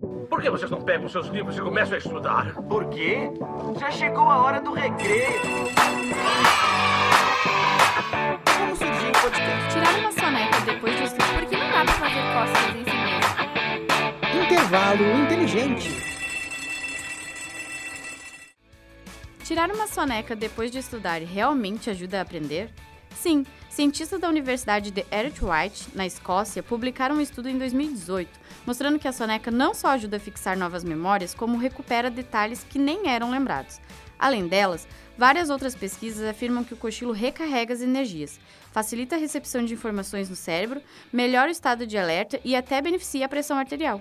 Por que vocês não pegam seus livros e começam a estudar? Por quê? Já chegou a hora do recreio. Como surgiu o podcast? Tirar uma soneca depois de estudar, porque não dá pra fazer cócegas em si mesmo. Intervalo inteligente. Tirar uma soneca depois de estudar realmente ajuda a aprender? Sim, cientistas da Universidade de White, na Escócia, publicaram um estudo em 2018, mostrando que a soneca não só ajuda a fixar novas memórias, como recupera detalhes que nem eram lembrados. Além delas, várias outras pesquisas afirmam que o cochilo recarrega as energias, facilita a recepção de informações no cérebro, melhora o estado de alerta e até beneficia a pressão arterial.